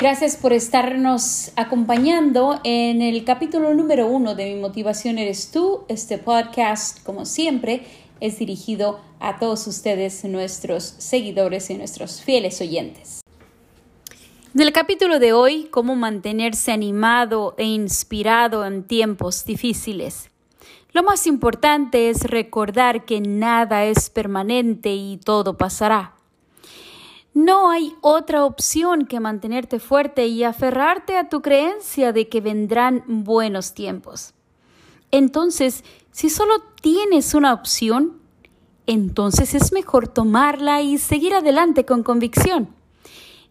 Gracias por estarnos acompañando en el capítulo número uno de Mi Motivación Eres Tú. Este podcast, como siempre, es dirigido a todos ustedes, nuestros seguidores y nuestros fieles oyentes. En el capítulo de hoy, cómo mantenerse animado e inspirado en tiempos difíciles. Lo más importante es recordar que nada es permanente y todo pasará. No hay otra opción que mantenerte fuerte y aferrarte a tu creencia de que vendrán buenos tiempos. Entonces, si solo tienes una opción, entonces es mejor tomarla y seguir adelante con convicción.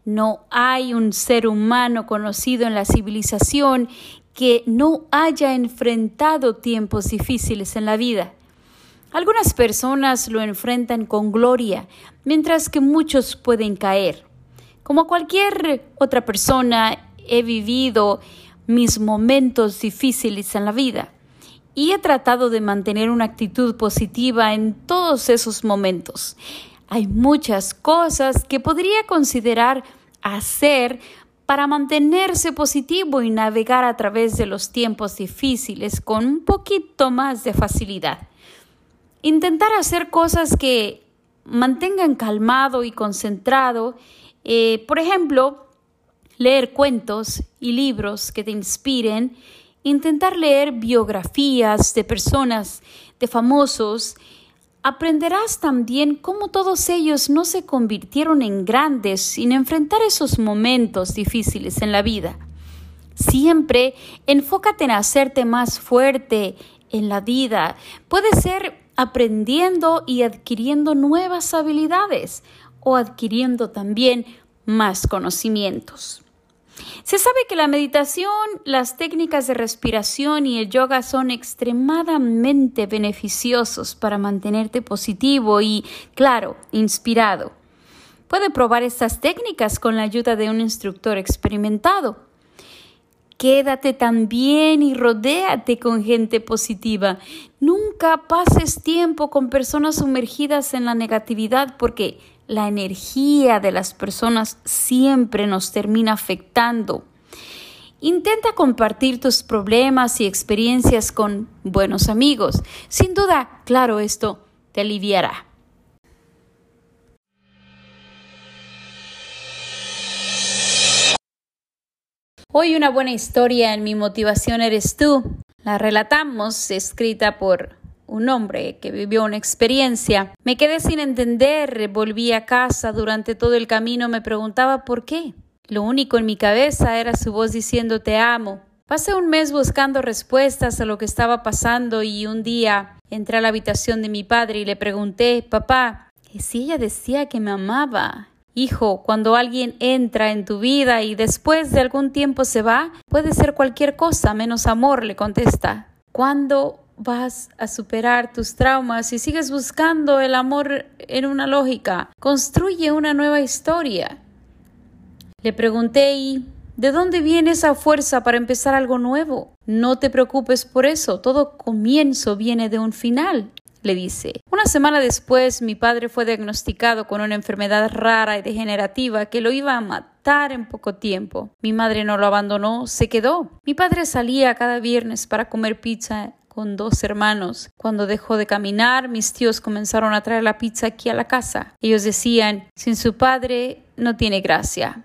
No hay un ser humano conocido en la civilización que no haya enfrentado tiempos difíciles en la vida. Algunas personas lo enfrentan con gloria, mientras que muchos pueden caer. Como cualquier otra persona, he vivido mis momentos difíciles en la vida y he tratado de mantener una actitud positiva en todos esos momentos. Hay muchas cosas que podría considerar hacer para mantenerse positivo y navegar a través de los tiempos difíciles con un poquito más de facilidad. Intentar hacer cosas que mantengan calmado y concentrado, eh, por ejemplo, leer cuentos y libros que te inspiren, intentar leer biografías de personas, de famosos, aprenderás también cómo todos ellos no se convirtieron en grandes sin enfrentar esos momentos difíciles en la vida. Siempre enfócate en hacerte más fuerte en la vida. Puede ser aprendiendo y adquiriendo nuevas habilidades o adquiriendo también más conocimientos. Se sabe que la meditación, las técnicas de respiración y el yoga son extremadamente beneficiosos para mantenerte positivo y, claro, inspirado. Puede probar estas técnicas con la ayuda de un instructor experimentado. Quédate también y rodéate con gente positiva. Nunca pases tiempo con personas sumergidas en la negatividad porque la energía de las personas siempre nos termina afectando. Intenta compartir tus problemas y experiencias con buenos amigos. Sin duda, claro, esto te aliviará. Hoy una buena historia en Mi motivación eres tú. La relatamos, escrita por un hombre que vivió una experiencia. Me quedé sin entender, volví a casa, durante todo el camino me preguntaba por qué. Lo único en mi cabeza era su voz diciendo te amo. Pasé un mes buscando respuestas a lo que estaba pasando y un día entré a la habitación de mi padre y le pregunté, papá, ¿y si ella decía que me amaba? Hijo, cuando alguien entra en tu vida y después de algún tiempo se va, puede ser cualquier cosa menos amor, le contesta. ¿Cuándo vas a superar tus traumas y sigues buscando el amor en una lógica? Construye una nueva historia. Le pregunté y ¿De dónde viene esa fuerza para empezar algo nuevo? No te preocupes por eso, todo comienzo viene de un final le dice. Una semana después, mi padre fue diagnosticado con una enfermedad rara y degenerativa que lo iba a matar en poco tiempo. Mi madre no lo abandonó, se quedó. Mi padre salía cada viernes para comer pizza con dos hermanos. Cuando dejó de caminar, mis tíos comenzaron a traer la pizza aquí a la casa. Ellos decían, sin su padre no tiene gracia.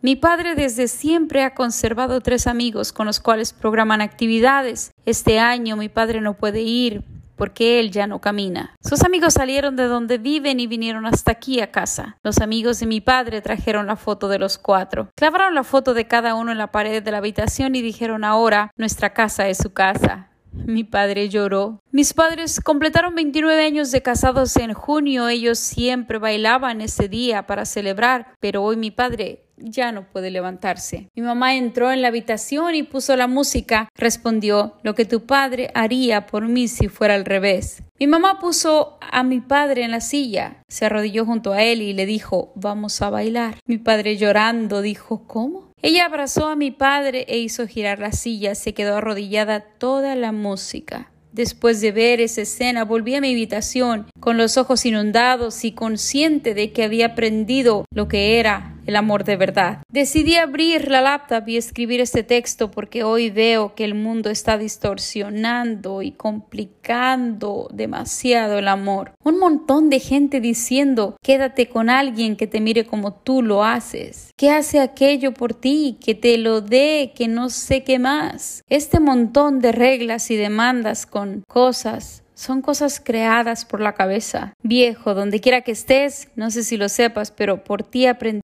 Mi padre desde siempre ha conservado tres amigos con los cuales programan actividades. Este año mi padre no puede ir porque él ya no camina. Sus amigos salieron de donde viven y vinieron hasta aquí a casa. Los amigos de mi padre trajeron la foto de los cuatro. Clavaron la foto de cada uno en la pared de la habitación y dijeron ahora nuestra casa es su casa. Mi padre lloró. Mis padres completaron 29 años de casados en junio. Ellos siempre bailaban ese día para celebrar, pero hoy mi padre ya no puede levantarse. Mi mamá entró en la habitación y puso la música. Respondió, lo que tu padre haría por mí si fuera al revés. Mi mamá puso a mi padre en la silla, se arrodilló junto a él y le dijo, vamos a bailar. Mi padre llorando dijo, ¿cómo? Ella abrazó a mi padre e hizo girar la silla, se quedó arrodillada toda la música. Después de ver esa escena, volví a mi habitación con los ojos inundados y consciente de que había aprendido lo que era el amor de verdad. Decidí abrir la laptop y escribir este texto porque hoy veo que el mundo está distorsionando y complicando demasiado el amor. Un montón de gente diciendo quédate con alguien que te mire como tú lo haces, que hace aquello por ti, que te lo dé, que no sé qué más. Este montón de reglas y demandas con cosas son cosas creadas por la cabeza. Viejo, donde quiera que estés, no sé si lo sepas, pero por ti aprendí.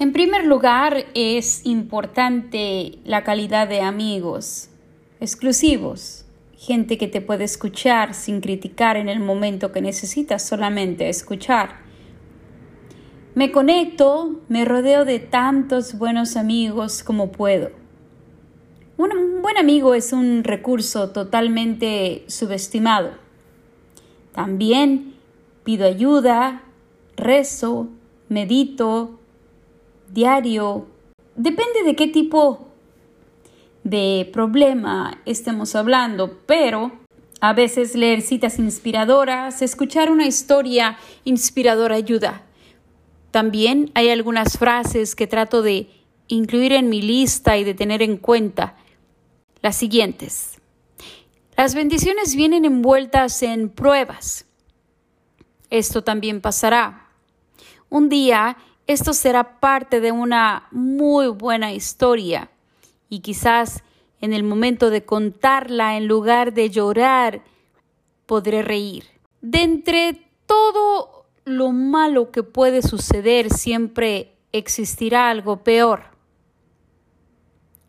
En primer lugar, es importante la calidad de amigos exclusivos, gente que te puede escuchar sin criticar en el momento que necesitas solamente escuchar. Me conecto, me rodeo de tantos buenos amigos como puedo. Un buen amigo es un recurso totalmente subestimado. También pido ayuda, rezo, medito, diario. Depende de qué tipo de problema estemos hablando, pero a veces leer citas inspiradoras, escuchar una historia inspiradora ayuda. También hay algunas frases que trato de incluir en mi lista y de tener en cuenta las siguientes. Las bendiciones vienen envueltas en pruebas. Esto también pasará. Un día esto será parte de una muy buena historia y quizás en el momento de contarla, en lugar de llorar, podré reír. De entre todo lo malo que puede suceder, siempre existirá algo peor.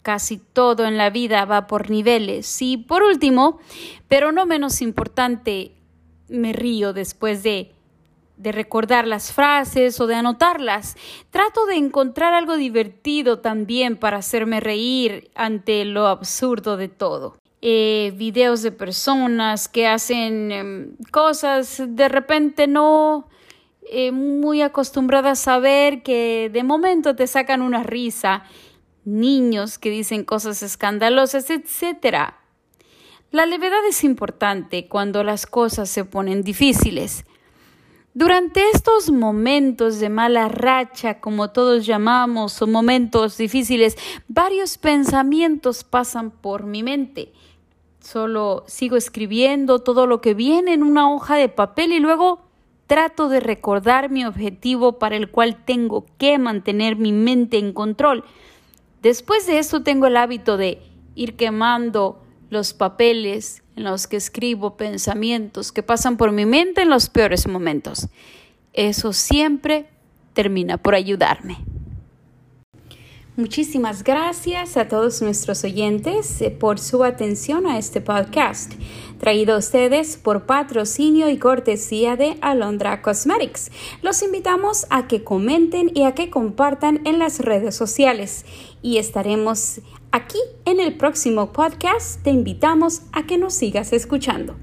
Casi todo en la vida va por niveles. Y por último, pero no menos importante, me río después de, de recordar las frases o de anotarlas. Trato de encontrar algo divertido también para hacerme reír ante lo absurdo de todo. Eh, videos de personas que hacen em, cosas de repente no eh, muy acostumbradas a ver que de momento te sacan una risa niños que dicen cosas escandalosas, etc. La levedad es importante cuando las cosas se ponen difíciles. Durante estos momentos de mala racha, como todos llamamos, o momentos difíciles, varios pensamientos pasan por mi mente. Solo sigo escribiendo todo lo que viene en una hoja de papel y luego trato de recordar mi objetivo para el cual tengo que mantener mi mente en control. Después de esto tengo el hábito de ir quemando los papeles en los que escribo pensamientos que pasan por mi mente en los peores momentos. Eso siempre termina por ayudarme. Muchísimas gracias a todos nuestros oyentes eh, por su atención a este podcast, traído a ustedes por patrocinio y cortesía de Alondra Cosmetics. Los invitamos a que comenten y a que compartan en las redes sociales y estaremos aquí en el próximo podcast. Te invitamos a que nos sigas escuchando.